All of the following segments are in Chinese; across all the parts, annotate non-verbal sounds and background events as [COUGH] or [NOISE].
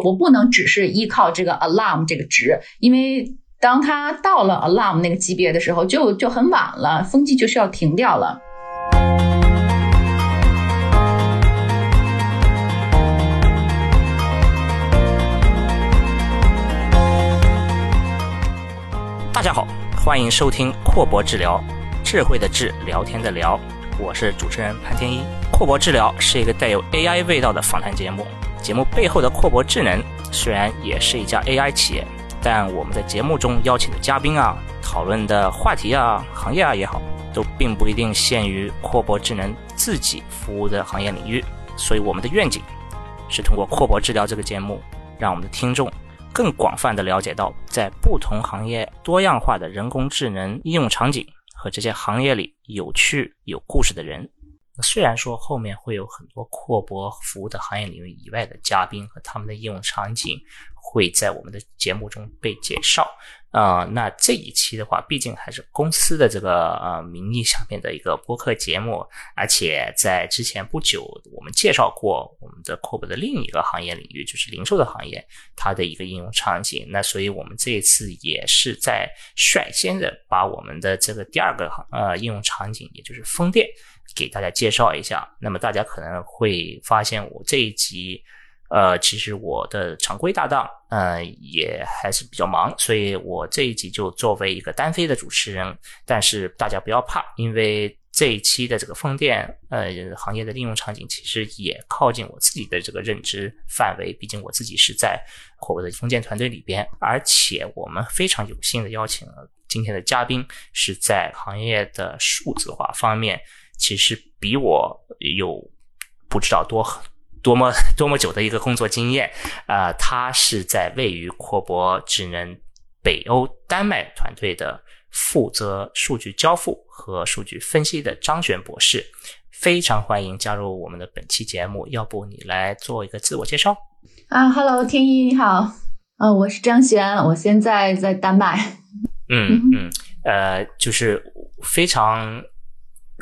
我不能只是依靠这个 alarm 这个值，因为当它到了 alarm 那个级别的时候，就就很晚了，风机就需要停掉了。大家好，欢迎收听阔博治疗，智慧的智，聊天的聊，我是主持人潘天一。阔博治疗是一个带有 AI 味道的访谈节目，节目背后的阔博智能虽然也是一家 AI 企业，但我们在节目中邀请的嘉宾啊，讨论的话题啊，行业啊也好，都并不一定限于阔博智能自己服务的行业领域。所以我们的愿景是通过阔博治疗这个节目，让我们的听众。更广泛的了解到，在不同行业多样化的人工智能应用场景和这些行业里有趣有故事的人。虽然说后面会有很多阔博服务的行业领域以外的嘉宾和他们的应用场景会在我们的节目中被介绍。呃，那这一期的话，毕竟还是公司的这个呃名义下面的一个播客节目，而且在之前不久，我们介绍过我们的扩博的另一个行业领域，就是零售的行业，它的一个应用场景。那所以我们这一次也是在率先的把我们的这个第二个行呃应用场景，也就是风电，给大家介绍一下。那么大家可能会发现，我这一集。呃，其实我的常规搭档，呃，也还是比较忙，所以我这一集就作为一个单飞的主持人。但是大家不要怕，因为这一期的这个风电呃行业的应用场景，其实也靠近我自己的这个认知范围。毕竟我自己是在我的风电团队里边，而且我们非常有幸的邀请了今天的嘉宾，是在行业的数字化方面，其实比我有不知道多。多么多么久的一个工作经验，啊，他是在位于阔博智能北欧丹麦团队的负责数据交付和数据分析的张璇博士，非常欢迎加入我们的本期节目。要不你来做一个自我介绍？啊，Hello，天一你好，呃，我是张璇，我现在在丹麦。嗯嗯，呃，就是非常。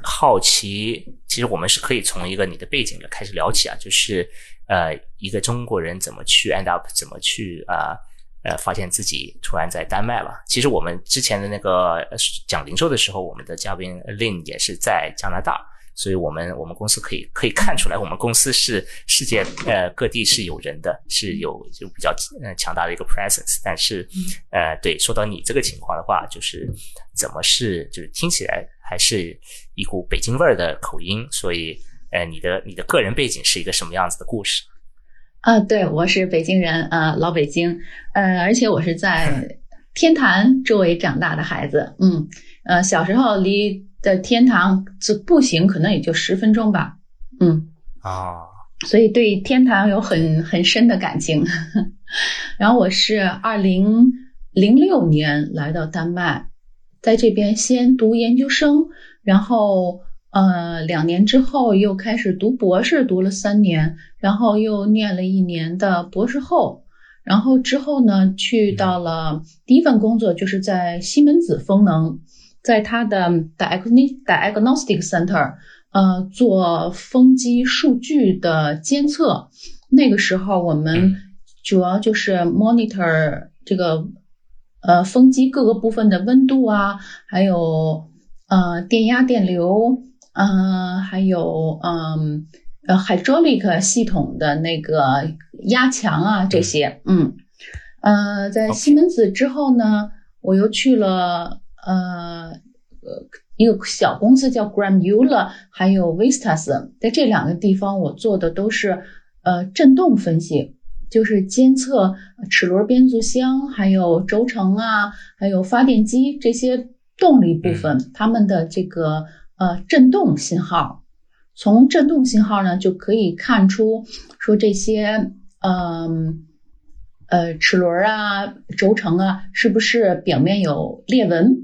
好奇，其实我们是可以从一个你的背景开始聊起啊，就是呃，一个中国人怎么去 end up，怎么去啊呃，发现自己突然在丹麦了。其实我们之前的那个讲零售的时候，我们的嘉宾 Lin 也是在加拿大，所以我们我们公司可以可以看出来，我们公司是世界呃各地是有人的，是有就比较呃强大的一个 presence。但是呃，对，说到你这个情况的话，就是怎么是就是听起来。还是一股北京味儿的口音，所以，呃，你的你的个人背景是一个什么样子的故事？啊，对，我是北京人，呃，老北京，呃，而且我是在天坛周围长大的孩子，嗯，呃，小时候离的天堂这步行可能也就十分钟吧，嗯，啊，所以对天堂有很很深的感情。[LAUGHS] 然后我是二零零六年来到丹麦。在这边先读研究生，然后呃两年之后又开始读博士，读了三年，然后又念了一年的博士后，然后之后呢去到了第一份工作，就是在西门子风能，在它的 diagnostic center，呃做风机数据的监测。那个时候我们主要就是 monitor 这个。呃，风机各个部分的温度啊，还有呃电压、电流，嗯，还有嗯呃 hydraulic 系统的那个压强啊这些，嗯呃，在西门子之后呢，我又去了呃呃一个小公司叫 Granular，还有 Vistas，在这两个地方我做的都是呃振动分析。就是监测齿轮变速箱，还有轴承啊，还有发电机这些动力部分，它们的这个呃振动信号，从振动信号呢就可以看出说这些嗯呃齿轮啊、轴承啊是不是表面有裂纹？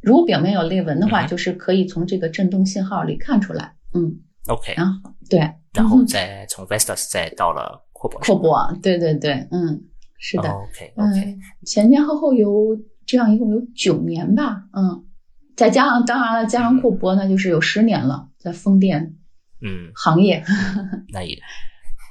如果表面有裂纹的话，就是可以从这个振动信号里看出来。嗯，OK，然后对，然后再从 Vestas 再到了。阔博，对对对，嗯，是的，OK OK，前前后后有这样一共有九年吧，嗯，再加上当然了，加上库博那就是有十年了，在风电，嗯，行业，那也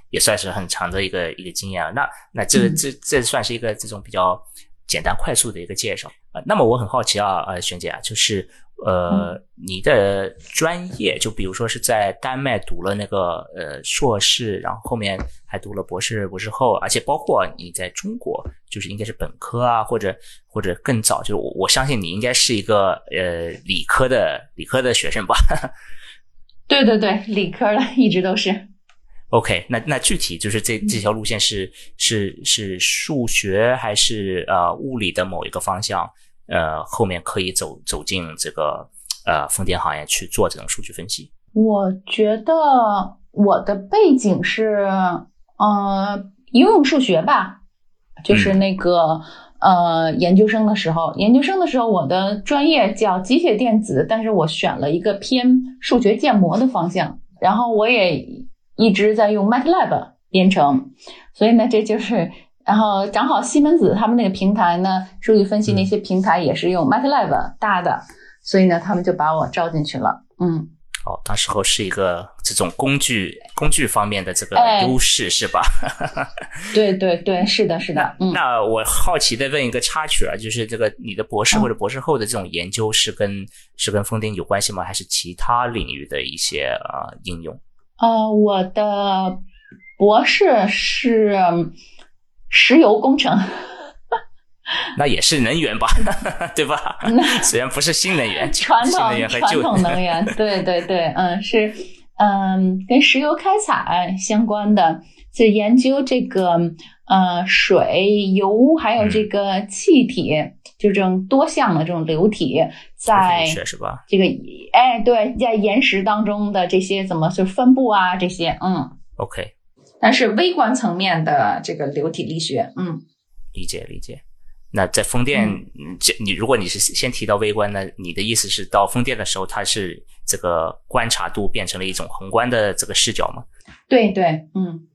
也算是很长的一个一个经验了。那那这这这算是一个这种比较简单快速的一个介绍啊。那么我很好奇啊，呃，璇姐啊，就是呃，你的专业，就比如说是在丹麦读了那个呃硕士，然后后面还读了博士、博士后，而且包括你在中国，就是应该是本科啊，或者或者更早，就是我我相信你应该是一个呃理科的理科的学生吧。[LAUGHS] 对对对，理科的一直都是。OK，那那具体就是这这条路线是是是数学还是呃物理的某一个方向？呃，后面可以走走进这个呃风电行业去做这种数据分析。我觉得我的背景是呃应用数学吧，就是那个。呃，研究生的时候，研究生的时候，我的专业叫机械电子，但是我选了一个偏数学建模的方向，然后我也一直在用 MATLAB 编程，所以呢，这就是，然后正好西门子他们那个平台呢，数据分析那些平台也是用 MATLAB 搭的，所以呢，他们就把我招进去了，嗯。哦，当时候是一个这种工具工具方面的这个优势是吧？[LAUGHS] 对对对，是的，是的。嗯那我好奇的问一个插曲啊，就是这个你的博士或者博士后的这种研究是跟是跟风电有关系吗？还是其他领域的一些啊应用？呃，我的博士是石油工程。[LAUGHS] 那也是能源吧，[LAUGHS] 对吧？虽然不是新能源，传统传统能源，[LAUGHS] 对对对，嗯，是嗯，跟石油开采相关的，是研究这个呃水、油还有这个气体，就这种多项的这种流体，在是吧？这个哎，对，在岩石当中的这些怎么就分布啊？这些嗯，OK，但是微观层面的这个流体力学，嗯，理解理解。那在风电，这你如果你是先提到微观，那你的意思是到风电的时候，它是这个观察度变成了一种宏观的这个视角吗？对对，嗯，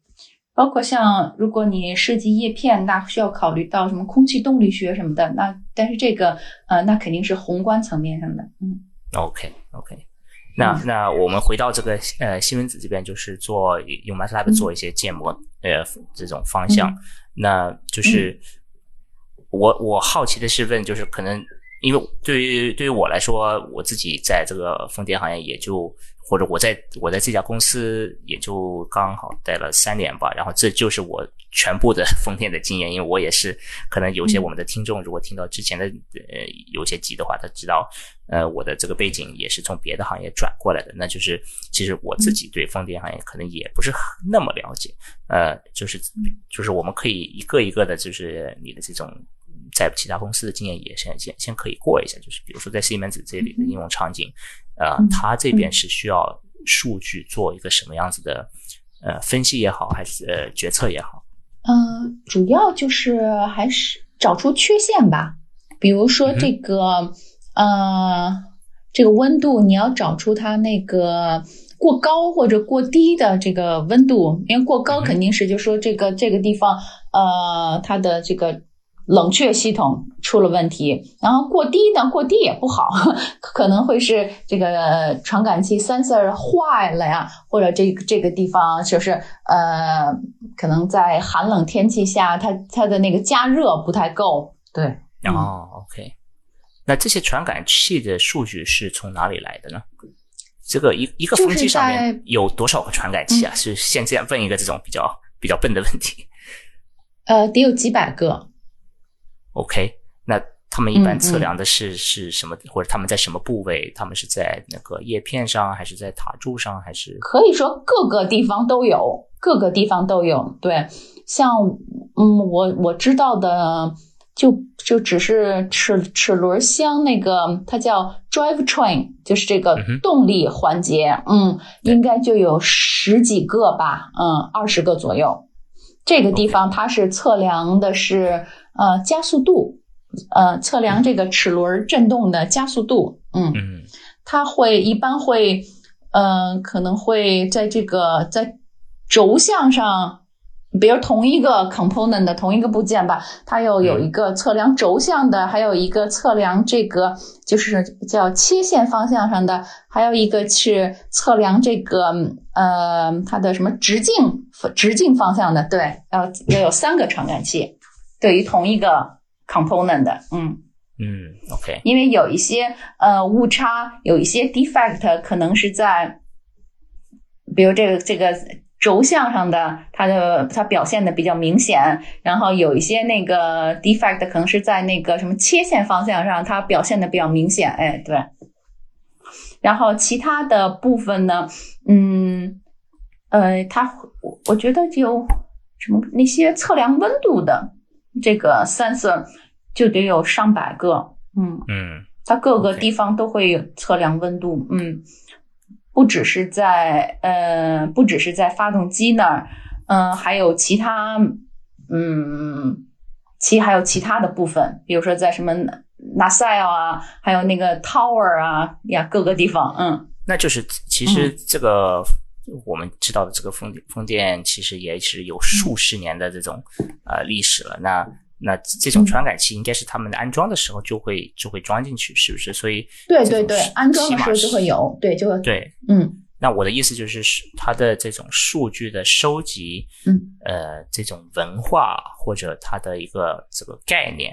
包括像如果你设计叶片，那需要考虑到什么空气动力学什么的，那但是这个呃，那肯定是宏观层面上的，嗯。OK OK，那那我们回到这个呃西门子这边，就是做用 MATLAB 做一些建模呃这种方向，那就是。我我好奇的是问，就是可能因为对于对于我来说，我自己在这个风电行业也就或者我在我在这家公司也就刚好待了三年吧，然后这就是我全部的 [LAUGHS] 风电的经验。因为我也是可能有些我们的听众如果听到之前的呃有些集的话，他知道呃我的这个背景也是从别的行业转过来的，那就是其实我自己对风电行业可能也不是那么了解，呃，就是就是我们可以一个一个的，就是你的这种。在其他公司的经验也先先先可以过一下，就是比如说在西门子这里的应用场景，呃，它这边是需要数据做一个什么样子的呃分析也好，还是呃决策也好？嗯，主要就是还是找出缺陷吧。比如说这个呃这个温度，你要找出它那个过高或者过低的这个温度，因为过高肯定是就说这个这个地方呃它的这个。冷却系统出了问题，然后过低呢？过低也不好，[LAUGHS] 可能会是这个传感器 sensor 坏了呀，或者这这个地方就是呃，可能在寒冷天气下，它它的那个加热不太够。对，哦，OK，那这些传感器的数据是从哪里来的呢？这个一一个风机上面有多少个传感器啊？是先这样问一个这种比较比较笨的问题。呃，得有几百个。OK，那他们一般测量的是是什么，或者他们在什么部位？他们是在那个叶片上，还是在塔柱上，还是可以说各个地方都有，各个地方都有。对，像嗯，我我知道的就就只是齿齿轮箱那个，它叫 drive train，就是这个动力环节，嗯，应该就有十几个吧，嗯，二十个左右。这个地方它是测量的是。呃，加速度，呃，测量这个齿轮振动的加速度，嗯，它会一般会，呃，可能会在这个在轴向上比如同一个 component 的同一个部件吧，它又有一个测量轴向的，还有一个测量这个就是叫切线方向上的，还有一个是测量这个呃它的什么直径直径方向的，对，要要有三个传感器，对于同一个 component 的，嗯嗯，OK，因为有一些呃误差，有一些 defect 可能是在，比如这个这个。轴向上的，它的它表现的比较明显，然后有一些那个 defect 可能是在那个什么切线方向上，它表现的比较明显。哎，对。然后其他的部分呢，嗯，呃，它我我觉得就什么那些测量温度的这个 sensor 就得有上百个。嗯嗯，它各个地方都会有测量温度。嗯。不只是在呃，不只是在发动机那儿，嗯，还有其他，嗯，其还有其他的部分，比如说在什么 nacelle 啊，还有那个 tower 啊呀，各个地方，嗯，那就是其实这个我们知道的这个风风电其实也是有数十年的这种呃历史了，那。那这种传感器应该是他们安装的时候就会就会装进去，是不是？所以对对对，安装的时候就会有，对，就会对，嗯。那我的意思就是，它的这种数据的收集，嗯，呃，这种文化或者它的一个这个概念，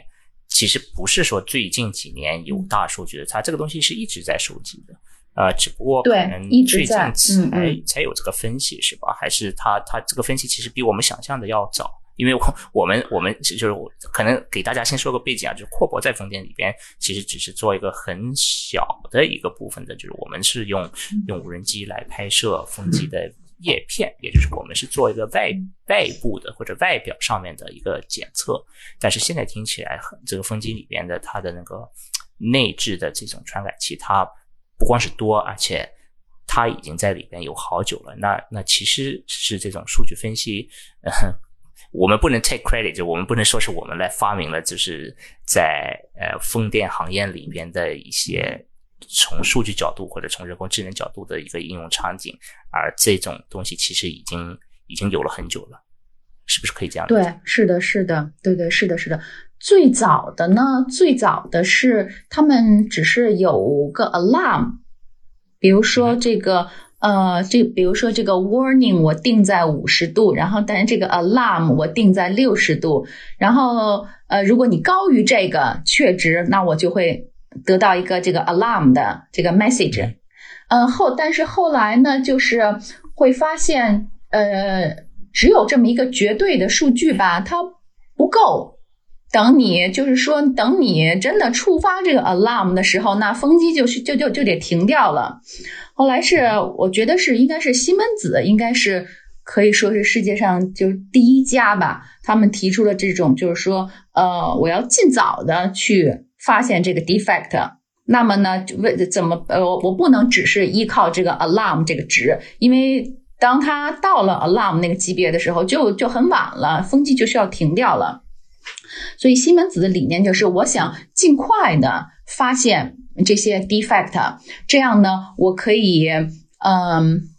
其实不是说最近几年有大数据的，它这个东西是一直在收集的，呃，只不过可能最近才才有这个分析，是吧？还是它它这个分析其实比我们想象的要早？因为我我们我们就是可能给大家先说个背景啊，就是阔博在风电里边其实只是做一个很小的一个部分的，就是我们是用用无人机来拍摄风机的叶片，也就是我们是做一个外外部的或者外表上面的一个检测。但是现在听起来，很这个风机里边的它的那个内置的这种传感器，它不光是多，而且它已经在里边有好久了。那那其实是这种数据分析。我们不能 take credit，就我们不能说是我们来发明了，就是在呃风电行业里边的一些从数据角度或者从人工智能角度的一个应用场景，而这种东西其实已经已经有了很久了，是不是可以这样？对，是的，是的，对对，是的，是的。最早的呢，最早的是他们只是有个 alarm，比如说这个。呃，这比如说这个 warning 我定在五十度，然后但是这个 alarm 我定在六十度，然后呃，如果你高于这个确值，那我就会得到一个这个 alarm 的这个 message。嗯，后但是后来呢，就是会发现，呃，只有这么一个绝对的数据吧，它不够。等你就是说，等你真的触发这个 alarm 的时候，那风机就是就就就得停掉了。后来是，我觉得是应该是西门子，应该是可以说是世界上就第一家吧。他们提出了这种，就是说，呃，我要尽早的去发现这个 defect。那么呢，为怎么呃，我不能只是依靠这个 alarm 这个值，因为当它到了 alarm 那个级别的时候，就就很晚了，风机就需要停掉了。所以西门子的理念就是，我想尽快的发现。这些 defect，这样呢，我可以，嗯。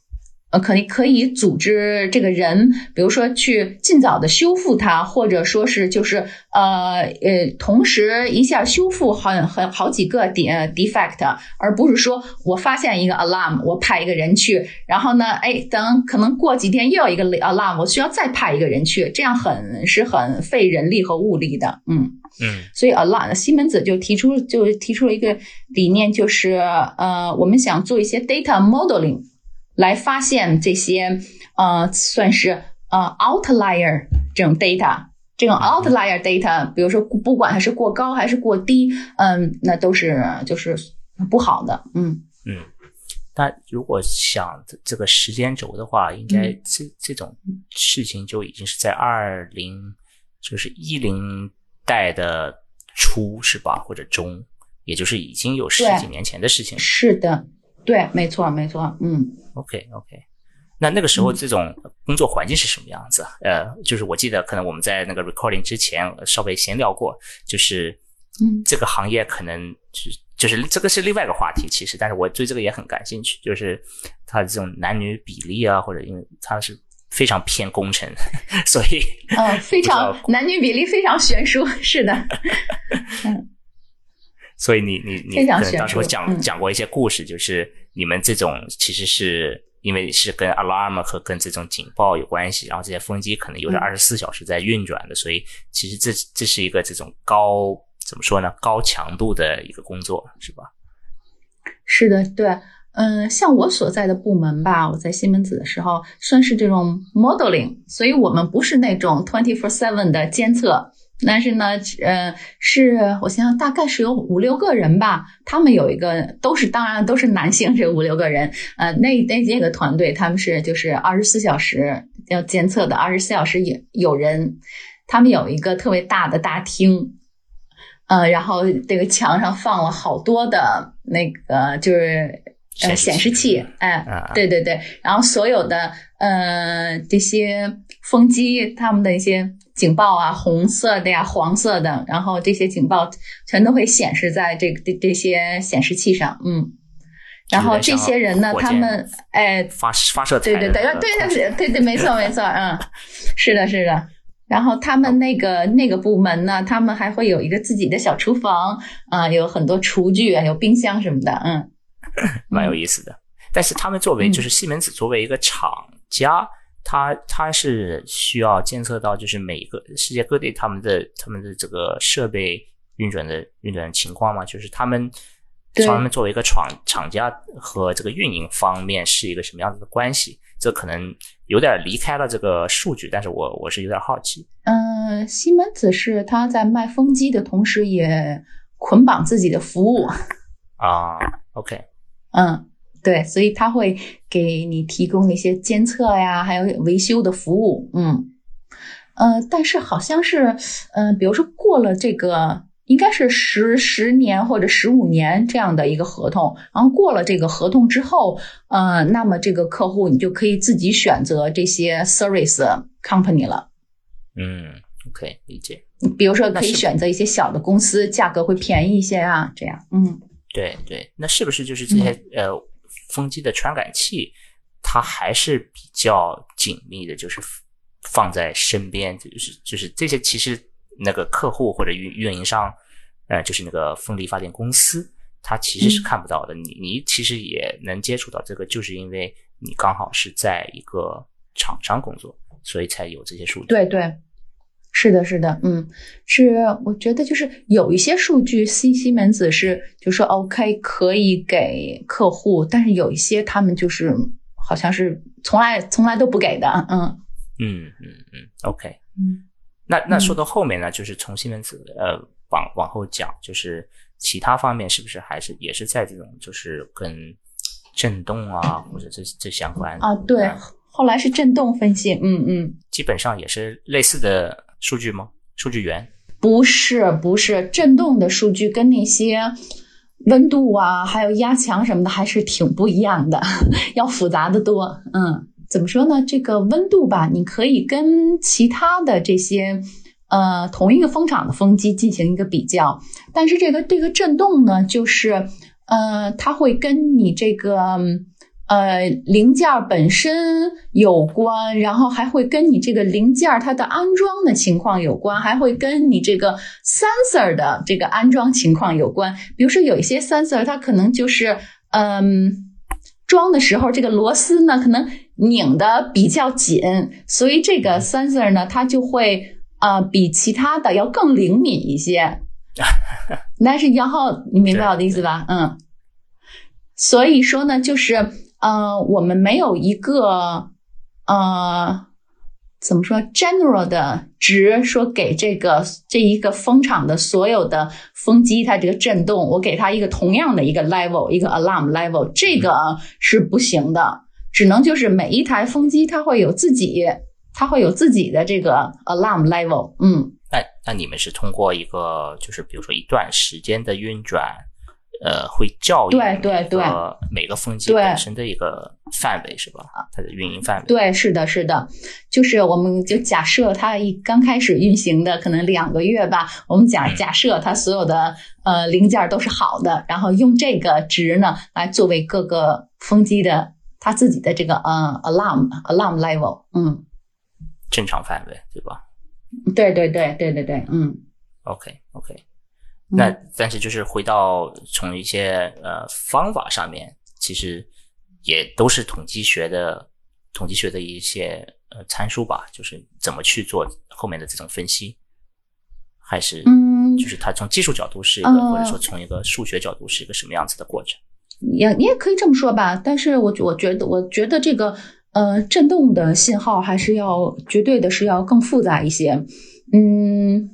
呃，可以可以组织这个人，比如说去尽早的修复它，或者说是就是呃呃，同时一下修复很很好几个 de defect，而不是说我发现一个 alarm，我派一个人去，然后呢，哎，等可能过几天又有一个 alarm，我需要再派一个人去，这样很是很费人力和物力的，嗯嗯，所以 alarm 西门子就提出就提出了一个理念，就是呃，我们想做一些 data modeling。来发现这些，呃，算是呃 outlier 这种 data，这种 outlier data，比如说不管它是过高还是过低，嗯，那都是就是不好的，嗯嗯。那如果想这个时间轴的话，应该这这种事情就已经是在二零就是一零代的初是吧，或者中，也就是已经有十几年前的事情。是的。对，没错，没错，嗯，OK，OK，那那个时候这种工作环境是什么样子？呃，就是我记得可能我们在那个 recording 之前稍微闲聊过，就是，嗯，这个行业可能是就是这个是另外一个话题，其实，但是我对这个也很感兴趣，就是它这种男女比例啊，或者因为它是非常偏工程，[LAUGHS] 所以嗯，非常男女比例非常悬殊，是的，[LAUGHS] 嗯，所以你你你可能当时讲讲过一些故事，就是你们这种其实是因为是跟 alarm 和跟这种警报有关系，然后这些风机可能又是二十四小时在运转的，所以其实这这是一个这种高怎么说呢？高强度的一个工作，是吧？是的，对。嗯，像我所在的部门吧，我在西门子的时候算是这种 modeling，所以我们不是那种 twenty four seven 的监测，但是呢，呃，是我想想，大概是有五六个人吧，他们有一个都是，当然都是男性，这五六个人，呃，那那这个团队他们是就是二十四小时要监测的，二十四小时有有人，他们有一个特别大的大厅，呃，然后这个墙上放了好多的那个就是。呃，显示器，哎，对对对，然后所有的呃这些风机，他们的一些警报啊，红色的呀，黄色的，然后这些警报全都会显示在这个这这些显示器上，嗯，然后这些人呢，他们哎发发射对对对对对对对，没错没错，嗯，[LAUGHS] 是的是的，然后他们那个那个部门呢，他们还会有一个自己的小厨房啊，有很多厨具啊，有冰箱什么的，嗯。蛮有意思的，但是他们作为就是西门子作为一个厂家，他他是需要监测到就是每个世界各地他们的他们的这个设备运转的运转情况嘛？就是他们他们作为一个厂厂家和这个运营方面是一个什么样子的关系？这可能有点离开了这个数据，但是我我是有点好奇。嗯，西门子是他在卖风机的同时，也捆绑自己的服务 [LAUGHS] 啊。OK。嗯，对，所以他会给你提供一些监测呀，还有维修的服务。嗯，呃，但是好像是，嗯，比如说过了这个，应该是十十年或者十五年这样的一个合同，然后过了这个合同之后，呃，那么这个客户你就可以自己选择这些 service company 了。嗯，OK，理解。比如说可以选择一些小的公司，价格会便宜一些啊，这样。嗯。对对，那是不是就是这些呃风机的传感器，它还是比较紧密的，就是放在身边，就是就是这些其实那个客户或者运运营商，呃，就是那个风力发电公司，它其实是看不到的。你你其实也能接触到这个，就是因为你刚好是在一个厂商工作，所以才有这些数据。对对。是的，是的，嗯，是，我觉得就是有一些数据，西西门子是就说 OK 可以给客户，但是有一些他们就是好像是从来从来都不给的，嗯嗯嗯嗯，OK，嗯，那那说到后面呢，就是从西门子呃往往后讲，就是其他方面是不是还是也是在这种就是跟震动啊或者这这相关啊？对，后来是震动分析，嗯嗯，基本上也是类似的。数据吗？数据源不是不是震动的数据，跟那些温度啊，还有压强什么的还是挺不一样的，[LAUGHS] 要复杂的多。嗯，怎么说呢？这个温度吧，你可以跟其他的这些呃同一个风场的风机进行一个比较，但是这个这个震动呢，就是呃，它会跟你这个。呃，零件本身有关，然后还会跟你这个零件它的安装的情况有关，还会跟你这个 sensor 的这个安装情况有关。比如说，有一些 sensor 它可能就是，嗯，装的时候这个螺丝呢可能拧的比较紧，所以这个 sensor 呢它就会呃比其他的要更灵敏一些。[LAUGHS] 但是然后你明白我的意思吧？嗯，所以说呢，就是。呃，我们没有一个呃，怎么说 general 的值，说给这个这一个风场的所有的风机，它这个震动，我给它一个同样的一个 level，一个 alarm level，这个是不行的，只能就是每一台风机它会有自己，它会有自己的这个 alarm level。嗯，那那你们是通过一个，就是比如说一段时间的运转。呃，会教育对对对每个风机本身的一个范围是吧？它的运营范围对，是的，是的，就是我们就假设它一刚开始运行的可能两个月吧，我们假假设它所有的呃零件都是好的，然后用这个值呢来作为各个风机的它自己的这个呃 alarm alarm level，嗯，正常范围对吧？对对对对对对，嗯，OK OK，那但是就是回到从一些呃方法上面，其实也都是统计学的统计学的一些呃参数吧，就是怎么去做后面的这种分析，还是嗯，就是它从技术角度是一个，或者说从一个数学角度是一个什么样子的过程？也你也可以这么说吧，但是我我觉得我觉得这个呃震动的信号还是要绝对的是要更复杂一些，嗯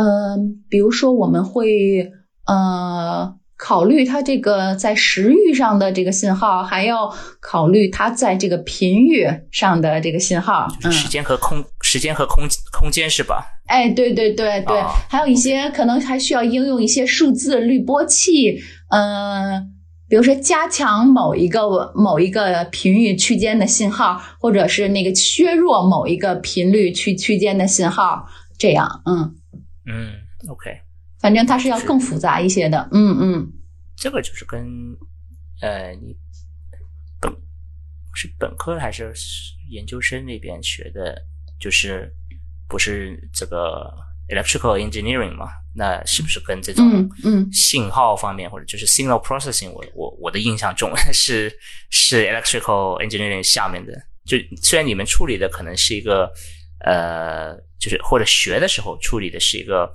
呃，比如说我们会呃考虑它这个在时域上的这个信号，还要考虑它在这个频域上的这个信号，嗯，时间和空时间和空空间是吧？哎，对对对对，还有一些可能还需要应用一些数字滤波器。嗯，比如说加强某一个某一个频率区间的信号，或者是那个削弱某一个频率区区间的信号，这样，嗯嗯，OK，反正它是要更复杂一些的，嗯嗯，这个就是跟呃你本是本科还是研究生那边学的，就是不是这个 electrical engineering 嘛？那是不是跟这种嗯信号方面，或者就是 signal processing，我我我的印象中 [LAUGHS] 是是 electrical engineering 下面的。就虽然你们处理的可能是一个呃，就是或者学的时候处理的是一个，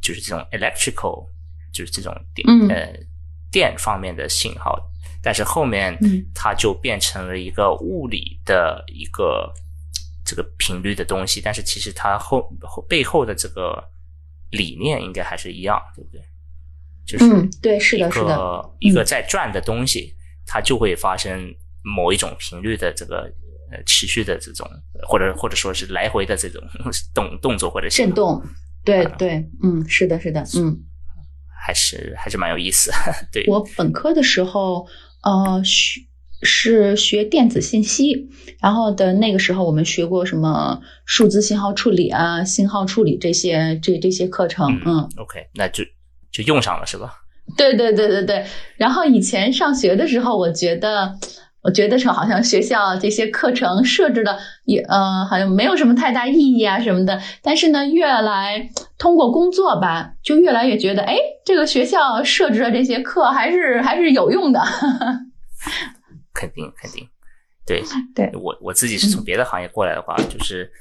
就是这种 electrical，就是这种电呃电方面的信号，但是后面它就变成了一个物理的一个这个频率的东西，但是其实它后后背后的这个。理念应该还是一样，对不对？就是嗯，对，是的，是的，一个在转的东西，它就会发生某一种频率的这个呃持续的这种，或者或者说是来回的这种动动作或者震动。对对，嗯，是的，是的，嗯，还是还是蛮有意思。[LAUGHS] 对我本科的时候，呃，学。是学电子信息，然后的那个时候我们学过什么数字信号处理啊、信号处理这些这这些课程，嗯，OK，那就就用上了是吧？对对对对对。然后以前上学的时候，我觉得我觉得是好像学校这些课程设置的也呃好像没有什么太大意义啊什么的。但是呢，越来通过工作吧，就越来越觉得，哎，这个学校设置的这些课还是还是有用的。[LAUGHS] 肯定肯定，对 [LAUGHS] 对，我我自己是从别的行业过来的话，就是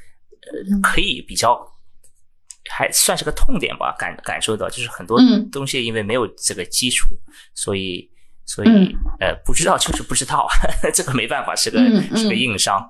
呃，可以比较还算是个痛点吧，感感受到就是很多东西因为没有这个基础，所以所以呃不知道就是不知道，[LAUGHS] 这个没办法，是个是个硬伤，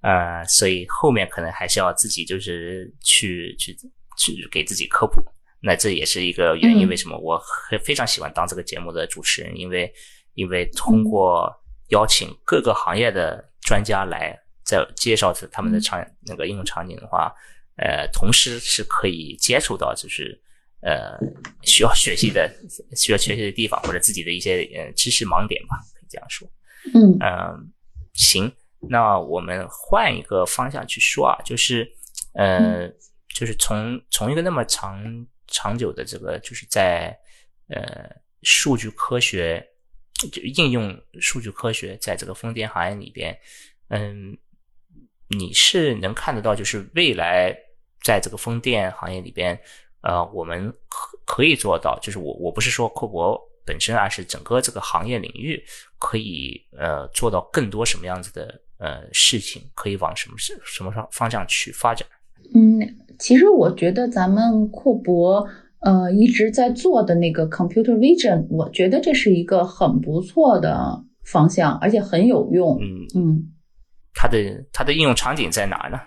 呃，所以后面可能还是要自己就是去去去给自己科普，那这也是一个原因，为什么我非常喜欢当这个节目的主持人，因为因为通过。邀请各个行业的专家来，在介绍他们的场那个应用场景的话，呃，同时是可以接触到就是呃需要学习的需要学习的地方或者自己的一些呃知识盲点吧，可以这样说。嗯嗯，行，那我们换一个方向去说啊，就是呃，就是从从一个那么长长久的这个就是在呃数据科学。就应用数据科学在这个风电行业里边，嗯，你是能看得到，就是未来在这个风电行业里边，呃，我们可可以做到，就是我我不是说阔博本身，而是整个这个行业领域可以呃做到更多什么样子的呃事情，可以往什么什什么方方向去发展？嗯，其实我觉得咱们库博。呃，一直在做的那个 computer vision，我觉得这是一个很不错的方向，而且很有用。嗯嗯，它的它的应用场景在哪呢？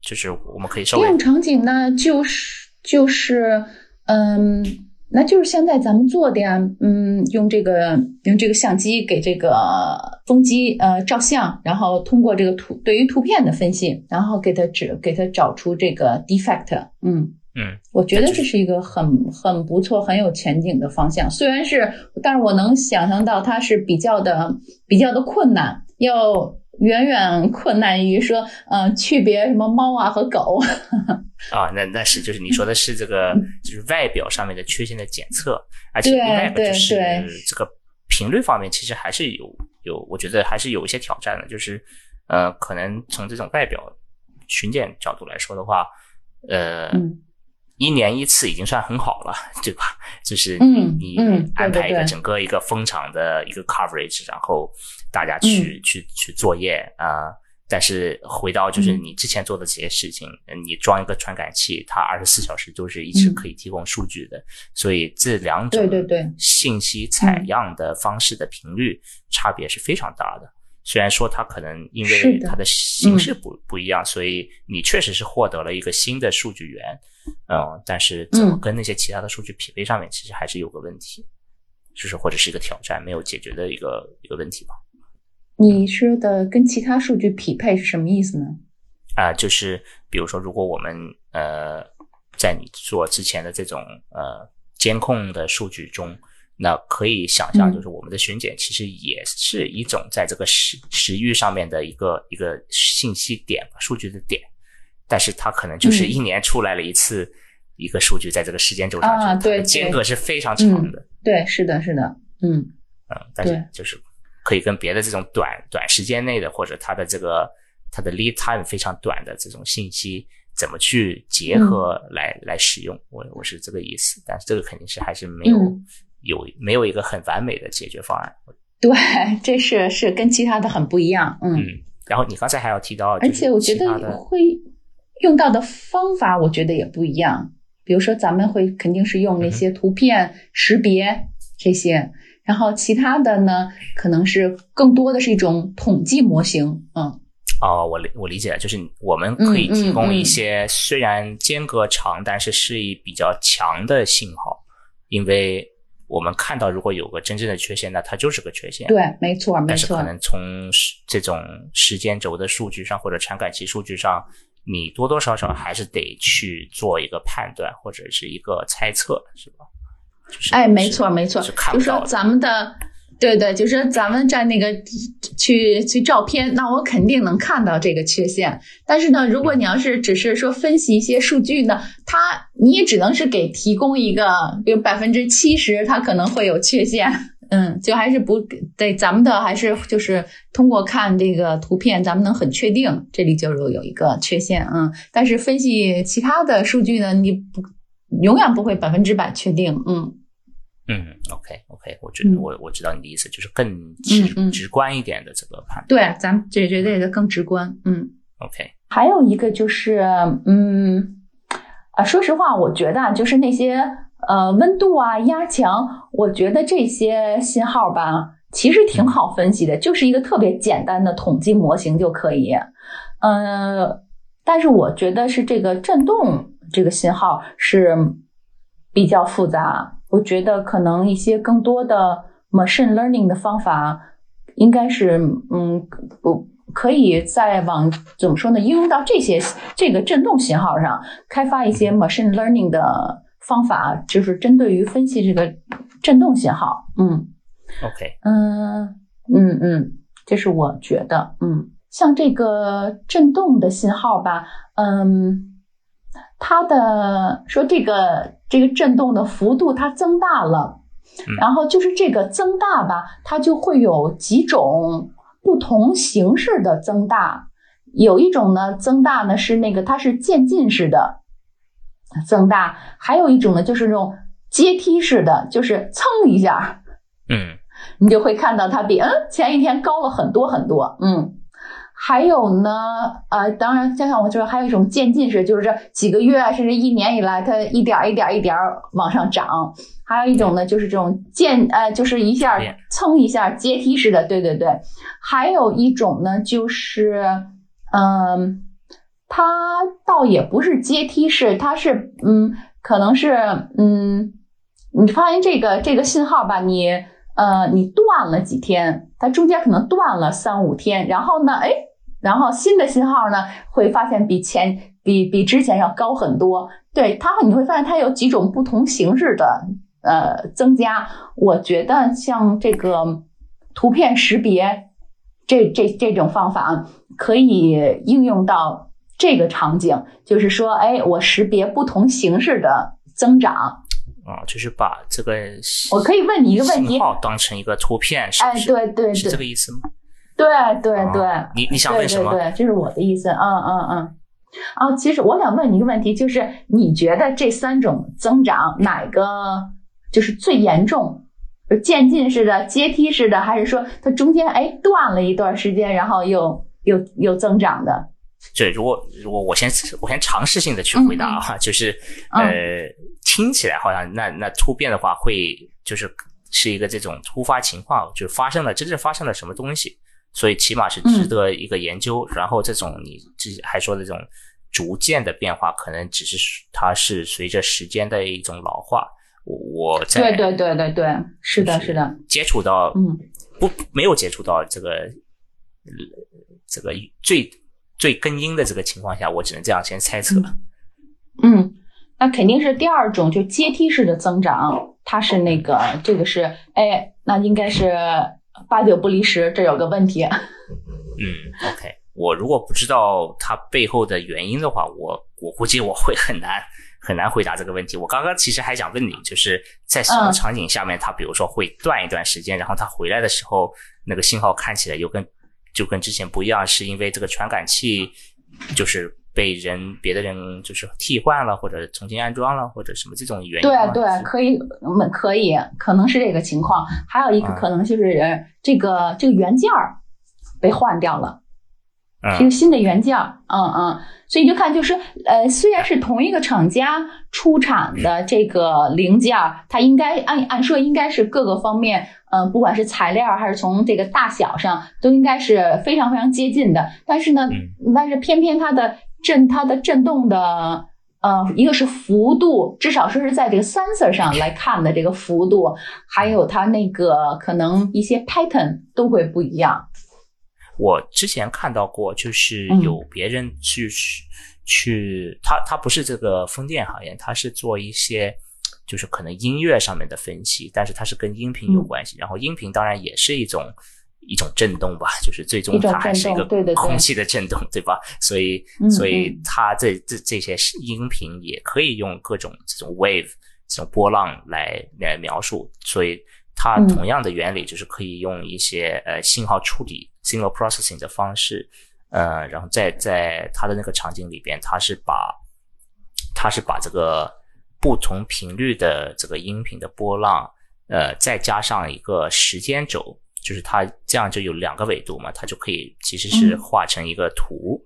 就是我们可以稍微应用场景呢，就是就是嗯，那就是现在咱们做的呀，嗯，用这个用这个相机给这个风机呃照相，然后通过这个图对于图片的分析，然后给它指给它找出这个 defect，嗯。嗯，我觉得这是一个很很不错、很有前景的方向。虽然是，但是我能想象到它是比较的、比较的困难，要远远困难于说，呃，区别什么猫啊和狗。啊，那那是就是你说的是这个，就是外表上面的缺陷的检测，而且另外一个就是这个频率方面，其实还是有有，我觉得还是有一些挑战的，就是呃，可能从这种外表巡检角度来说的话，呃。一年一次已经算很好了，对吧？就是你安排一个整个一个风场的一个 coverage，然后大家去去去作业啊。但是回到就是你之前做的这些事情，你装一个传感器，它二十四小时都是一直可以提供数据的。所以这两种信息采样的方式的频率差别是非常大的。虽然说它可能因为它的形式不不一样，所以你确实是获得了一个新的数据源。嗯，但是怎么跟那些其他的数据匹配上面，其实还是有个问题，就是或者是一个挑战，没有解决的一个一个问题吧。你说的跟其他数据匹配是什么意思呢？啊，就是比如说，如果我们呃在你做之前的这种呃监控的数据中，那可以想象，就是我们的巡检其实也是一种在这个时时域上面的一个一个信息点数据的点。但是它可能就是一年出来了一次一个数据，在这个时间轴上，啊，对，间隔是非常长的。对，是的，是的，嗯嗯，但是就是可以跟别的这种短短时间内的，或者它的这个它的 lead time 非常短的这种信息，怎么去结合来来使用？我我是这个意思。但是这个肯定是还是没有有没有一个很完美的解决方案。[LAUGHS] 对，这是是跟其他的很不一样。嗯，然后你刚才还要提到，而且我觉得会。用到的方法我觉得也不一样，比如说咱们会肯定是用那些图片识别这些，然后其他的呢，可能是更多的是一种统计模型。嗯，哦，我理我理解了，就是我们可以提供一些虽然间隔长，但是示意比较强的信号，因为我们看到如果有个真正的缺陷，那它就是个缺陷。对，没错，没错。但是可能从这种时间轴的数据上或者传感器数据上。你多多少少还是得去做一个判断或者是一个猜测，是吧？哎，没错没错，就说咱们的，对对，就是咱们在那个去去照片，那我肯定能看到这个缺陷。但是呢，如果你要是只是说分析一些数据呢，它你也只能是给提供一个，比如百分之七十，它可能会有缺陷。嗯，就还是不对，咱们的还是就是通过看这个图片，咱们能很确定这里就有有一个缺陷，嗯，但是分析其他的数据呢，你不永远不会百分之百确定，嗯。嗯，OK OK，我觉得我我知道你的意思，就是更直直观一点的这个判断，对，咱们这绝对的更直观，嗯，OK，还有一个就是，嗯啊，说实话，我觉得就是那些。呃，温度啊，压强，我觉得这些信号吧，其实挺好分析的，就是一个特别简单的统计模型就可以。呃，但是我觉得是这个震动这个信号是比较复杂，我觉得可能一些更多的 machine learning 的方法，应该是嗯，不可以再往怎么说呢？应用到这些这个振动信号上，开发一些 machine learning 的。方法就是针对于分析这个振动信号，嗯，OK，嗯嗯嗯，这是我觉得，嗯，像这个振动的信号吧，嗯，它的说这个这个震动的幅度它增大了，然后就是这个增大吧，它就会有几种不同形式的增大，有一种呢增大呢是那个它是渐进式的。增大，还有一种呢，就是那种阶梯式的，就是蹭一下，嗯，你就会看到它比嗯前一天高了很多很多，嗯，还有呢，呃，当然，就像我说，还有一种渐进式，就是这几个月甚至一年以来，它一点一点一点往上涨，还有一种呢，就是这种渐呃，就是一下蹭一下阶梯式的，对对对，还有一种呢，就是嗯。它倒也不是阶梯式，它是嗯，可能是嗯，你发现这个这个信号吧，你呃你断了几天，它中间可能断了三五天，然后呢，哎，然后新的信号呢会发现比前比比之前要高很多，对它你会发现它有几种不同形式的呃增加，我觉得像这个图片识别这这这种方法可以应用到。这个场景就是说，哎，我识别不同形式的增长，啊，就是把这个我可以问你一个问题信号当成一个图片，是哎不，是？对对是这个意思吗？对对对啊，你你想问什么？对对对，这是我的意思。嗯嗯嗯。啊，其实我想问你一个问题，就是你觉得这三种增长哪个就是最严重？是渐进式的、阶梯式的，还是说它中间哎断了一段时间，然后又又又增长的？对，如果如果我先我先尝试性的去回答啊，就是嗯呃，听起来好像那那突变的话会就是是一个这种突发情况，就是发生了真正发生了什么东西，所以起码是值得一个研究。然后这种你之还说的这种逐渐的变化，可能只是它是随着时间的一种老化。我我在对对对对对，是的，是的，接触到嗯不没有接触到这个呃这个最最根因的这个情况下，我只能这样先猜测。嗯，那肯定是第二种，就阶梯式的增长，它是那个这个是哎，那应该是八九不离十，这有个问题。嗯，OK，我如果不知道它背后的原因的话，我我估计我会很难很难回答这个问题。我刚刚其实还想问你，就是在什么嗯场景下面，它比如说会断一段时间，然后它回来的时候，那个信号看起来又跟就跟之前不一样，是因为这个传感器就是被人别的人就是替换了，或者重新安装了，或者什么这种原因？对对，可以，嗯，可以，可能是这个情况。还有一个啊可能就是呃这个这个原件儿被换掉了。是一嗯个新的原件儿，嗯嗯，所以你就看，就是呃，虽然是同一个厂家出产的这个零件儿，它应该按按说应该是各个方面，嗯、不管是材料还是从这个大小上，都应该是非常非常接近的。但是呢，嗯但是偏偏它的震它的震动的。呃，一个是幅度，至少说是在这个 sensor 上来看的这个幅度，还有它那个可能一些 pattern 都会不一样。我之前看到过，就是嗯有别人去、去，他他不是这个风电行业，他是做一些就是可能音乐上面的分析，但是它是跟音频有关系。然后音频当然也是一种一种震动吧，就是最终它还是一个空气的震动，对吧？所以嗯所以嗯。它这这这些音频也可以用各种这种 wave 这种波浪来来描述，所以它嗯。同样的原理就是可以用一些呃信号处理 signal processing 的方式，呃，然后在在它的那个场景里边，它是把它是把这个不同频率的这个音频的波浪，呃，再加上一个时间轴，就是它这样就有两个维度嘛，它就可以其实是嗯。画成一个图，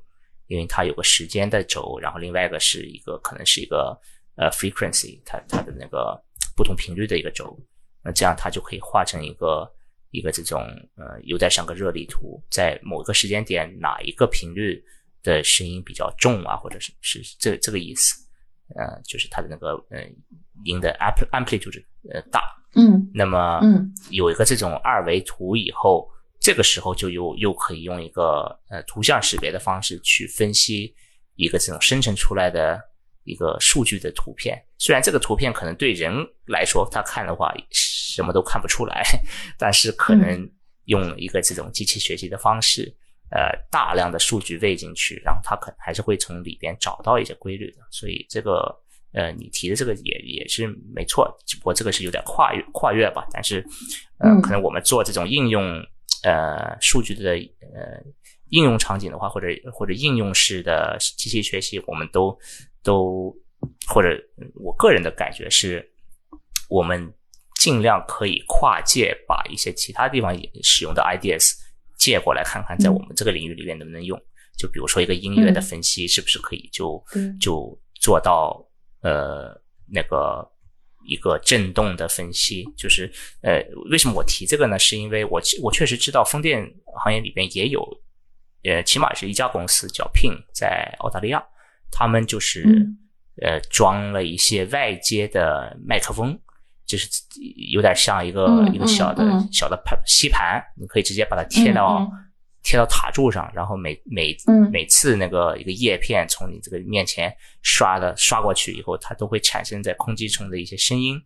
因为它有个时间的轴，然后另外一个是一个可能是一个呃 frequency，它它的那个不同频率的一个轴，那这样它就可以画成一个一个这种呃有点像个热力图，在某个时间点哪一个频率的声音比较重啊，或者是是这这个意思，呃，就是它的那个呃音的 ampl amplitude 呃大，嗯。那么嗯有一个这种二维图以后，这个时候就又又可以用一个呃图像识别的方式去分析一个这种生成出来的一个数据的图片。虽然这个图片可能对人来说他看的话什么都看不出来，[LAUGHS] 但是可能用一个这种机器学习的方式，呃，大量的数据喂进去，然后它可能还是会从里边找到一些规律的。所以这个呃，你提的这个也也是没错，只不过这个是有点跨越跨越吧。但是呃，嗯可能我们做这种应用呃数据的呃应用场景的话，或者或者应用式的机器学习，我们都都或者我个人的感觉是，我们尽量可以跨界，把一些其他地方也使用的 ideas 借过来看看，在我们这个领域里面能不能用。就比如说一个音乐的分析，是不是可以就对就做到呃那个一个震动的分析？就是呃，为什么我提这个呢？是因为我我确实知道风电行业里边也有，呃，起码是一家公司叫 Pin，在澳大利亚，他们就是、嗯呃装了一些外接的麦克风。就是有点像一个、嗯一个小的、小的盘吸盘，你可以直接把它贴到、嗯。贴到塔柱上，然后每每嗯。每次那个一个叶片从你这个面前刷的刷过去以后，它都会产生在空气中的一些声音，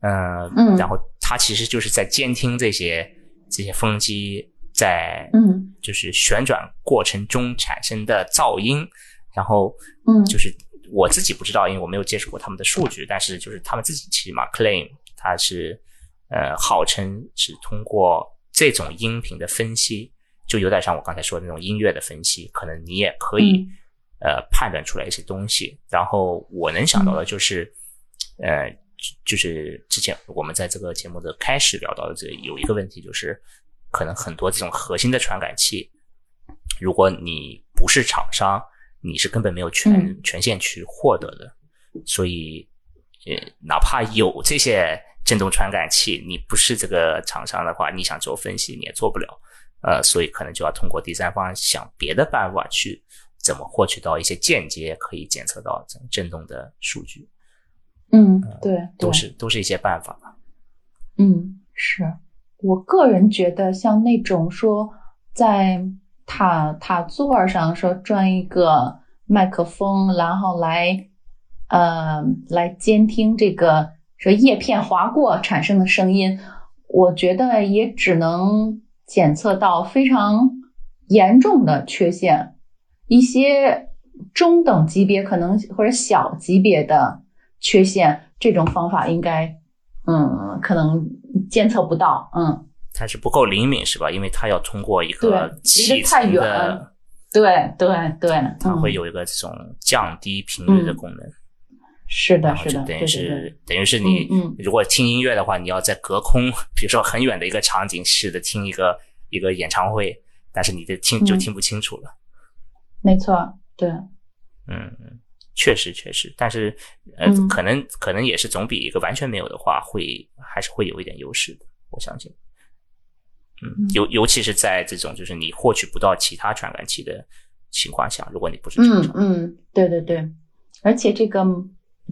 呃，嗯。然后它其实就是在监听这些这些风机在嗯。就是旋转过程中产生的噪音，然后嗯。就是我自己不知道，因为我没有接触过他们的数据，但是就是他们自己起码 claim 它是呃号称是通过这种音频的分析，就有点像我刚才说的那种音乐的分析，可能你也可以呃判断出来一些东西。然后我能想到的就是，呃。就是之前我们在这个节目的开始聊到的，这有一个问题，就是可能很多这种核心的传感器，如果你不是厂商，你是根本没有权权限去获得的。所以，呃，哪怕有这些振动传感器，你不是这个厂商的话，你想做分析你也做不了。呃，所以可能就要通过第三方想别的办法去怎么获取到一些间接可以检测到这种振动的数据。嗯，对，都是都是一些办法吧。嗯，是我个人觉得，像那种说在塔塔座上说装一个麦克风，然后来呃来监听这个说叶片划过产生的声音，我觉得也只能检测到非常严重的缺陷，一些中等级别可能或者小级别的。缺陷这种方法应该，嗯，可能监测不到，嗯，它是不够灵敏是吧？因为它要通过一个气层的，对对对，它会有一个这种降低频率的功能。是的，是的，等于是等于是你，如果听音乐的话，你要在隔空，[LAUGHS] 比如说很远的一个场景，试着听一个一个演唱会，但是你的听就听不清楚了。没错，对，嗯。确实，确实，但是，呃，可能可能也是总比一个完全没有的话，会还是会有一点优势的，我相信。嗯，尤尤其是在这种就是你获取不到其他传感器的情况下，如果你不是嗯嗯，对对对，而且这个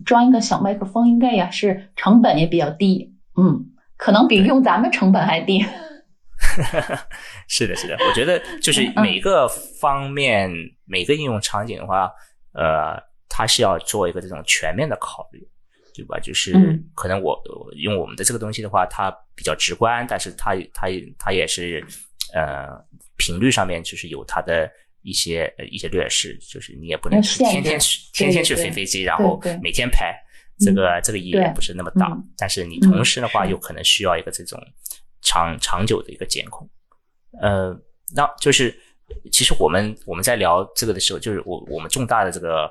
装一个小麦克风应该也是成本也比较低，嗯，可能比用咱们成本还低。[LAUGHS] 是的，是的，我觉得就是每个方面每个应用场景的话，呃。它是要做一个这种全面的考虑，对吧？就是可能我用我们的这个东西的话，它比较直观，但是它它它也是呃频率上面就是有它的一些一些劣势，就是你也不能天天去天天去飞飞机，然后每天拍，这个这个意义也不是那么大。但是你同时的话，有可能需要一个这种长长久的一个监控。呃，那就是其实我们我们在聊这个的时候，就是我我们重大的这个。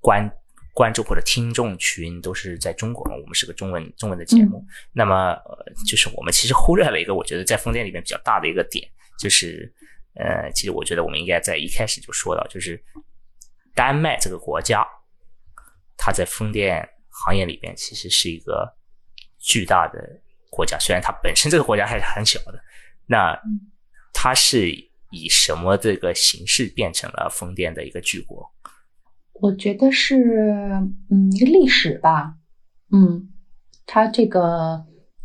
关关注或者听众群都是在中国嘛？我们是个中文中文的节目，那么呃，就是我们其实忽略了一个我觉得在风电里面比较大的一个点，就是呃，其实我觉得我们应该在一开始就说到，就是丹麦这个国家，它在风电行业里边其实是一个巨大的国家，虽然它本身这个国家还是很小的，那它是以什么这个形式变成了风电的一个巨国？我觉得是，嗯，一个历史吧，嗯，他这个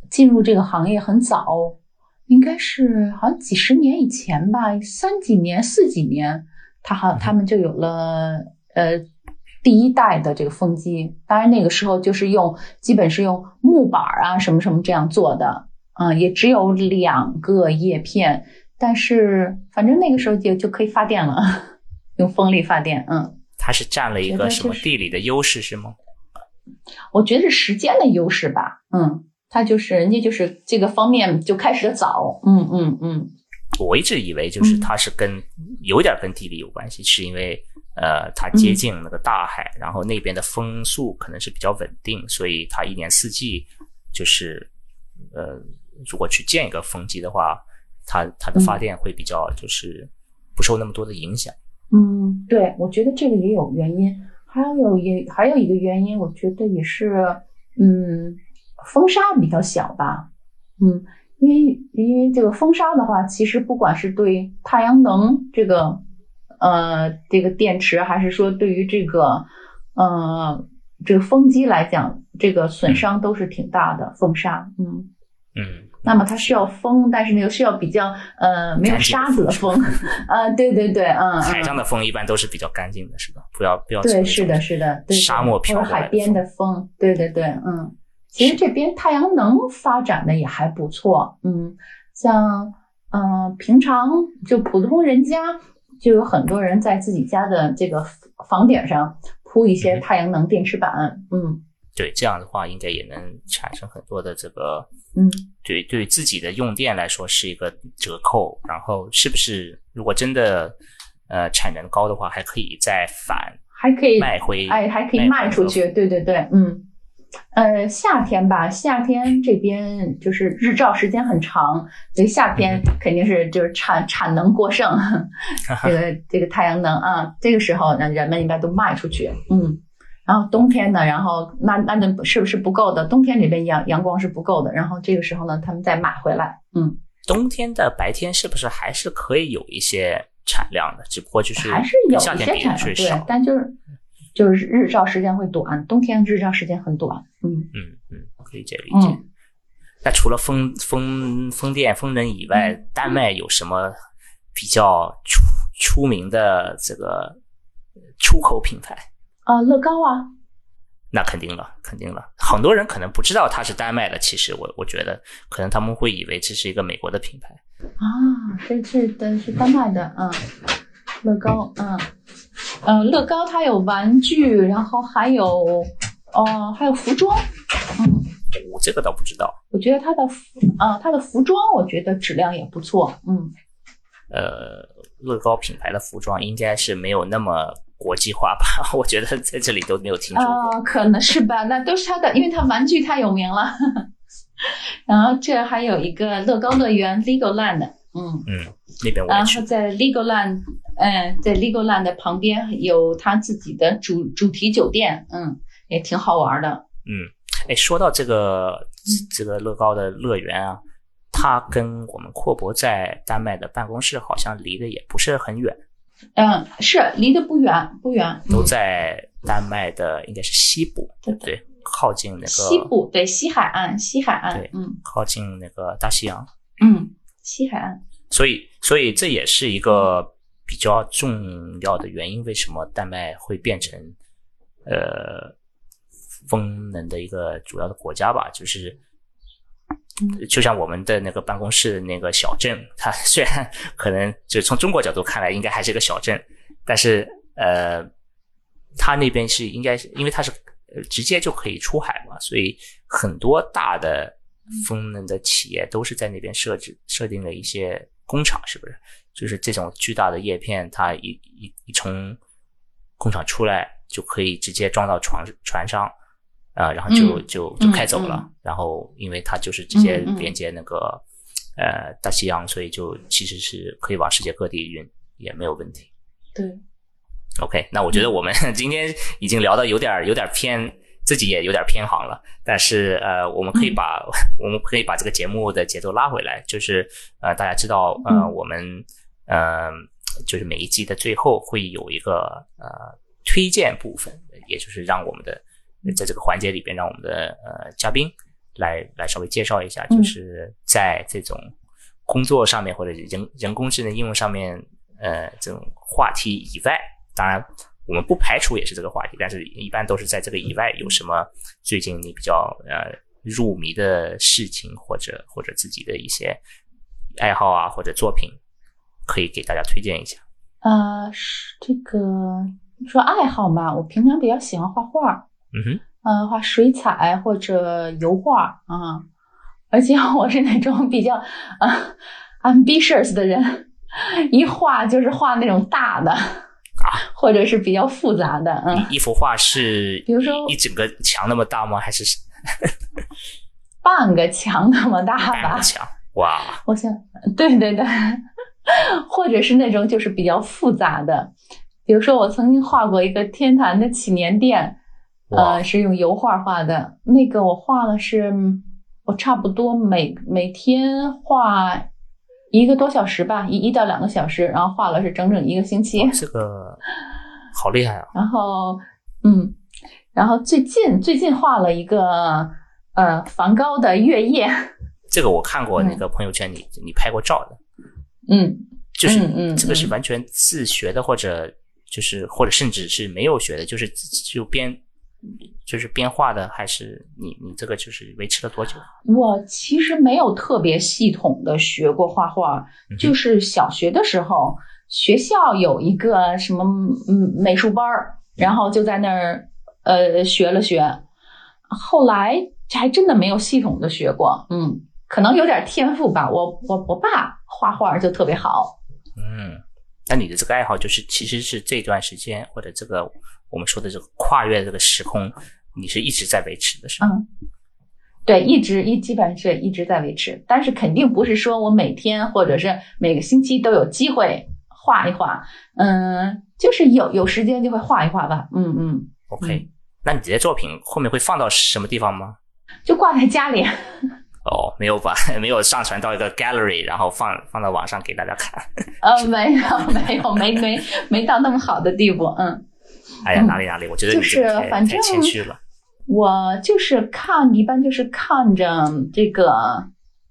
进入这个行业很早，应该是好像几十年以前吧，三几年、四几年，他好他们就有了呃第一代的这个风机，当然那个时候就是用基本是用木板啊什么什么这样做的，嗯，也只有两个叶片，但是反正那个时候就就可以发电了，[LAUGHS] 用风力发电，嗯。它是占了一个什么地理的优势是吗？我觉得是时间的优势吧。嗯，它就是人家就是这个方面就开始的早。嗯嗯嗯。我一直以为就是它是跟有点跟地理有关系，是因为呃它接近那个大海，然后那边的风速可能是比较稳定，所以它一年四季就是呃如果去建一个风机的话，它它的发电会比较就是不受那么多的影响。嗯，对，我觉得这个也有原因，还有也还有一个原因，我觉得也是，嗯，风沙比较小吧，嗯，因为因为这个风沙的话，其实不管是对太阳能这个，呃，这个电池，还是说对于这个，呃，这个风机来讲，这个损伤都是挺大的，风沙，嗯。嗯。那么它需要风，但是呢又需要比较呃没有沙子的风，[LAUGHS] 啊，对对对，嗯，海上的风一般都是比较干净的，是吧？不要不要对，是的，是的，沙漠飘或者海边的风，对对对，嗯，其实这边太阳能发展的也还不错，嗯，像嗯平常就普通人家就有很多人在自己家的这个房顶上铺一些太阳能电池板，嗯，对，这样的话应该也能产生很多的这个，嗯，对，对自己的用电来说是一个折扣。然后是不是如果真的呃产能高的话，还可以再返还可以卖回，哎，还可以卖出去，对对对，嗯。呃，夏天吧，夏天这边就是日照时间很长，所以夏天肯定是就是产产能过剩，[LAUGHS] 这个这个太阳能啊，这个时候呢，人们应该都卖出去，嗯，然后冬天呢，然后那那那是不是不够的？冬天里边阳阳光是不够的，然后这个时候呢，他们再买回来，嗯，冬天的白天是不是还是可以有一些产量的？只不过就是还是有一些产量，对，，但就是就是日照时间会短，冬天日照时间很短，嗯嗯嗯，理解理解。嗯。那除了风风风电、风能以外，嗯丹麦有什么比较出出名的这个出口品牌？啊，乐高啊，那肯定了，肯定了。很多人可能不知道它是丹麦的，其实我我觉得可能他们会以为这是一个美国的品牌。啊，这是的是丹麦的，嗯，乐高，嗯，呃，乐高它有玩具，然后还有，哦、还有服装，嗯，我这个倒不知道。我觉得它的服，啊、它的服装我觉得质量也不错，嗯，呃，乐高品牌的服装应该是没有那么国际化吧？[LAUGHS] 我觉得在这里都没有听说过。啊、可能是吧，那都是他的，因为他玩具太有名了。[LAUGHS] 然后这还有一个乐高乐园 Legoland，嗯，嗯，那边我也去然后。在 Legoland，嗯，在 Legoland 的旁边有他自己的主主题酒店，嗯，也挺好玩的。嗯，哎，说到这个这个乐高的乐园啊，它跟我们阔博在丹麦的办公室好像离得也不是很远，嗯，是离得不远，不远。都嗯、在丹麦的应该是西部，对不对，靠近那个西部，对西海岸，西海岸对，嗯靠近那个大西洋，嗯，西海岸。所以所以这也是一个比较重要的原因，为什么丹麦会变成呃风能的一个主要的国家吧？就是嗯就像我们的那个办公室的那个小镇，它虽然 [LAUGHS] 可能就从中国角度看来应该还是个小镇，但是呃，它那边是应该是因为它是呃直接就可以出海嘛，所以很多大的风能的企业都是在那边设置设定了一些工厂，是不是？就是这种巨大的叶片，它一一一从工厂出来就可以直接装到船船上，啊、然后就嗯就就开走了。嗯然后因为它就是直接连接那个、呃大西洋，所以就其实是可以往世界各地运，也没有问题。对，OK，那我觉得我们 [LAUGHS] 今天已经聊的有点儿有点儿偏，自己也有点儿偏航了。但是呃，我们可以把、我们可以把这个节目的节奏拉回来，就是呃，大家知道呃，嗯我们呃，就是每一季的最后会有一个呃推荐部分，也就是让我们的在这个环节里边，让我们的呃嘉宾来来稍微介绍一下，嗯就是在这种工作上面或者人人工智能应用上面，呃，这种话题以外，当然我们不排除也是这个话题，但是一般都是在这个以外有什么最近你比较呃入迷的事情，或者或者自己的一些爱好啊，或者作品，可以给大家推荐一下。呃，是这个你说爱好嘛，我平常比较喜欢画画，嗯哼，呃，画水彩或者油画啊、而且 [LAUGHS] 我是那种比较啊 ambitious 的人，一画就是画那种大的啊，或者是比较复杂的，嗯，一幅画是比如说一一整个墙那么大吗？还是 [LAUGHS] 半个墙那么大吧半个，墙？哇，我想，对对对，[LAUGHS] 或者是那种就是比较复杂的，比如说我曾经画过一个天坛的祈年殿，哇呃，是用油画画的。那个我画了是，嗯我差不多每每天画一个多小时吧，一一到两个小时，然后画了是整整一个星期。这个好厉害啊！[LAUGHS] 然后，嗯，然后最近最近画了一个呃梵高的月夜，这个我看过嗯那个朋友圈你你拍过照的，嗯，就是嗯嗯这个是嗯完全自学的，或者就是或者甚至是没有学的，就是就边就是边画的，还是你你这个就是维持了多久？我其实没有特别系统的学过画画，就是小学的时候，学校有一个什么嗯美术班儿，然后就在那儿呃学了学，后来还真的没有系统的学过，嗯，可能有点天赋吧。我我我爸画画就特别好，嗯，那你的这个爱好就是其实是这段时间或者这个我们说的这个跨越这个时空，你是一直在维持的，是吗？嗯，对，一直一基本上是一直在维持，但是肯定不是说我每天或者是每个星期都有机会画一画，嗯，就是有有时间就会画一画吧，嗯嗯。OK，、那你这些作品后面会放到什么地方吗？就挂在家里。哦，没有把？[LAUGHS] 没有上传到一个 gallery，然后放放到网上给大家看。呃，没有，没有，没没没到那么好的地步。嗯，哎呀，嗯哪里哪里，我觉得你就是反正谦虚了。我就是看，一般就是看着这个，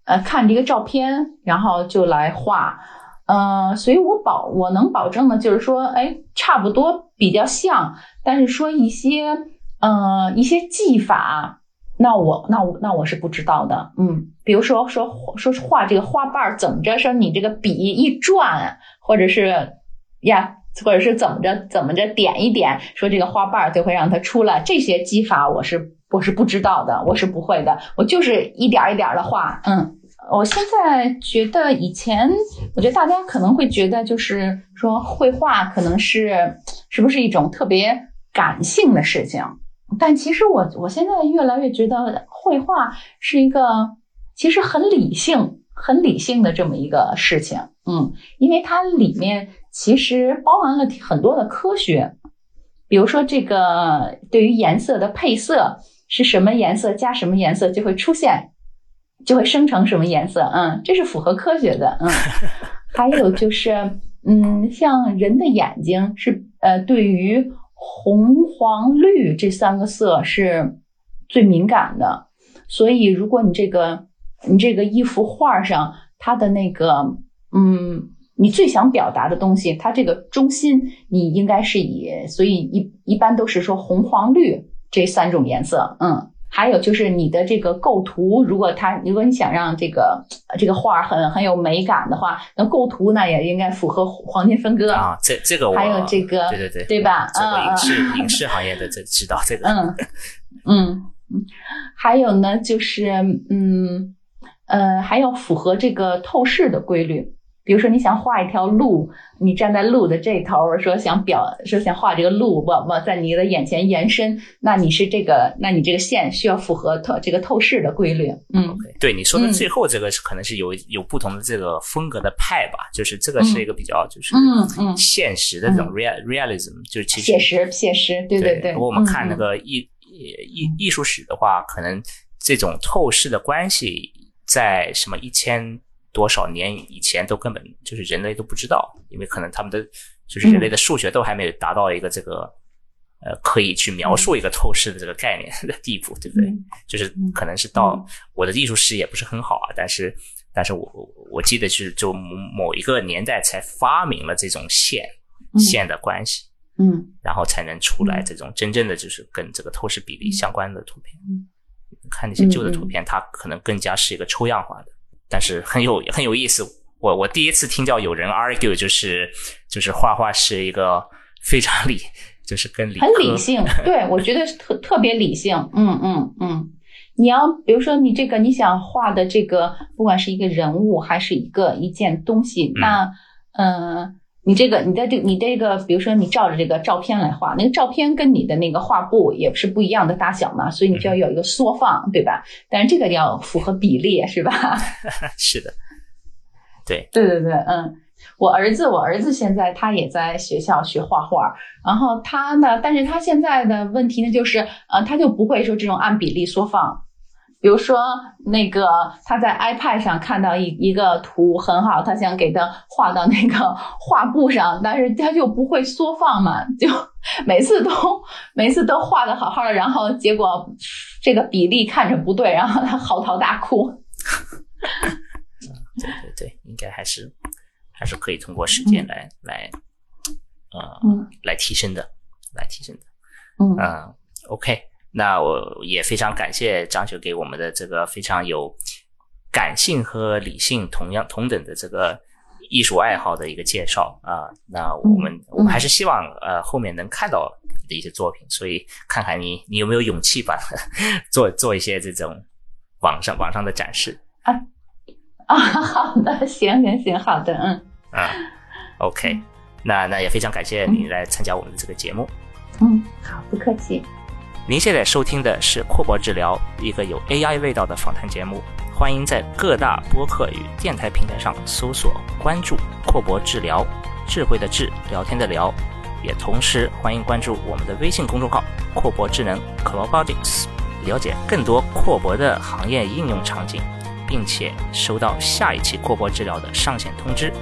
呃，看这个照片，然后就来画。呃，所以我保我能保证的就是说，哎，差不多比较像，但是说一些呃一些技法，那我那我那我是不知道的，嗯，比如说说说画这个花瓣儿怎么着，说你这个笔一转，或者是呀，或者是怎么着怎么着点一点，说这个花瓣儿就会让它出来，这些技法我是我是不知道的，我是不会的，我就是一点一点的画，嗯。我现在觉得以前，我觉得大家可能会觉得，就是说绘画可能是是不是一种特别感性的事情，但其实我我现在越来越觉得绘画是一个其实很理性、很理性的这么一个事情，嗯，因为它里面其实包含了很多的科学，比如说这个对于颜色的配色是什么颜色加什么颜色就会出现。就会生成什么颜色，嗯，这是符合科学的，嗯。[LAUGHS] 还有就是，嗯，像人的眼睛是，呃，对于红、黄、绿这三个色是最敏感的，所以如果你这个你这个一幅画上，它的那个，嗯，你最想表达的东西，它这个中心你应该是以，所以一一般都是说红、黄、绿这三种颜色，嗯。还有就是你的这个构图，如果它如果你想让这个这个画很很有美感的话，那构图呢也应该符合黄金分割啊。这这个我还有这个对对对对吧？这个影视、嗯、影视行业的这知道这个。嗯嗯嗯，还有呢就是嗯呃还要符合这个透视的规律。比如说，你想画一条路，你站在路的这头，说想表说想画这个路，往往在你的眼前延伸，那你是这个，那你这个线需要符合透这个透视的规律。嗯，okay, 对你说的最后这个是可能是有有不同的这个风格的派吧，就是这个是一个比较就是嗯嗯。现实的这种 real realism，就是其实写实写实，对对对。如果我们看那个艺艺艺术史的话，可能这种透视的关系在什么一千。多少年以前都根本就是人类都不知道，因为可能他们的就是人类的数学都还没有达到一个这个、嗯、呃可以去描述一个透视的这个概念的地步，对不对？嗯、就是可能是到我的艺术史也不是很好啊，但是但是我我记得是就某一个年代才发明了这种线、嗯、线的关系，嗯，然后才能出来这种真正的就是跟这个透视比例相关的图片。嗯，看那些旧的图片，它可能更加是一个抽样化的。但是很有很有意思，我我第一次听到有人 argue 就是就是画画是一个非常理，就是跟理很理性，[LAUGHS] 对我觉得特特别理性，嗯嗯嗯。你要比如说你这个你想画的这个，不管是一个人物还是一个一件东西，嗯、那呃你这个你的这你这个，比如说你照着这个照片来画，那个照片跟你的那个画布也是不一样的大小嘛，所以你就要有一个缩放，对吧？但是这个要符合比例，是吧？[LAUGHS] 是的，对，对对对，嗯，我儿子，我儿子现在他也在学校学画画，然后他呢，但是他现在的问题呢，就是呃，他就不会说这种按比例缩放。比如说，那个他在 iPad 上看到一一个图很好，他想给他画到那个 [LAUGHS] 画布上，但是他就不会缩放嘛，就每次都 [LAUGHS] 每次都画的好好的，然后结果这个比例看着不对，然后他嚎啕大哭。对对对，应该还是还是可以通过时间来、嗯、来呃、嗯、来提升的，来提升的。嗯嗯、呃、，OK。那我也非常感谢张雪给我们的这个非常有感性和理性同样同等的这个艺术爱好的一个介绍啊。那我们、嗯、我们还是希望呃后面能看到你的一些作品，所以看看你你有没有勇气吧 [LAUGHS] 做做一些这种网上网上的展示啊啊，好的，行行行，好的，嗯啊，OK，那那也非常感谢你来参加我们的这个节目，嗯，好，不客气。您现在收听的是阔博治疗，一个有 AI 味道的访谈节目。欢迎在各大播客与电台平台上搜索关注“阔博治疗”，智慧的智，聊天的聊。也同时欢迎关注我们的微信公众号“阔博智能 c l o b o t i c s 了解更多阔博的行业应用场景，并且收到下一期阔博治疗的上线通知。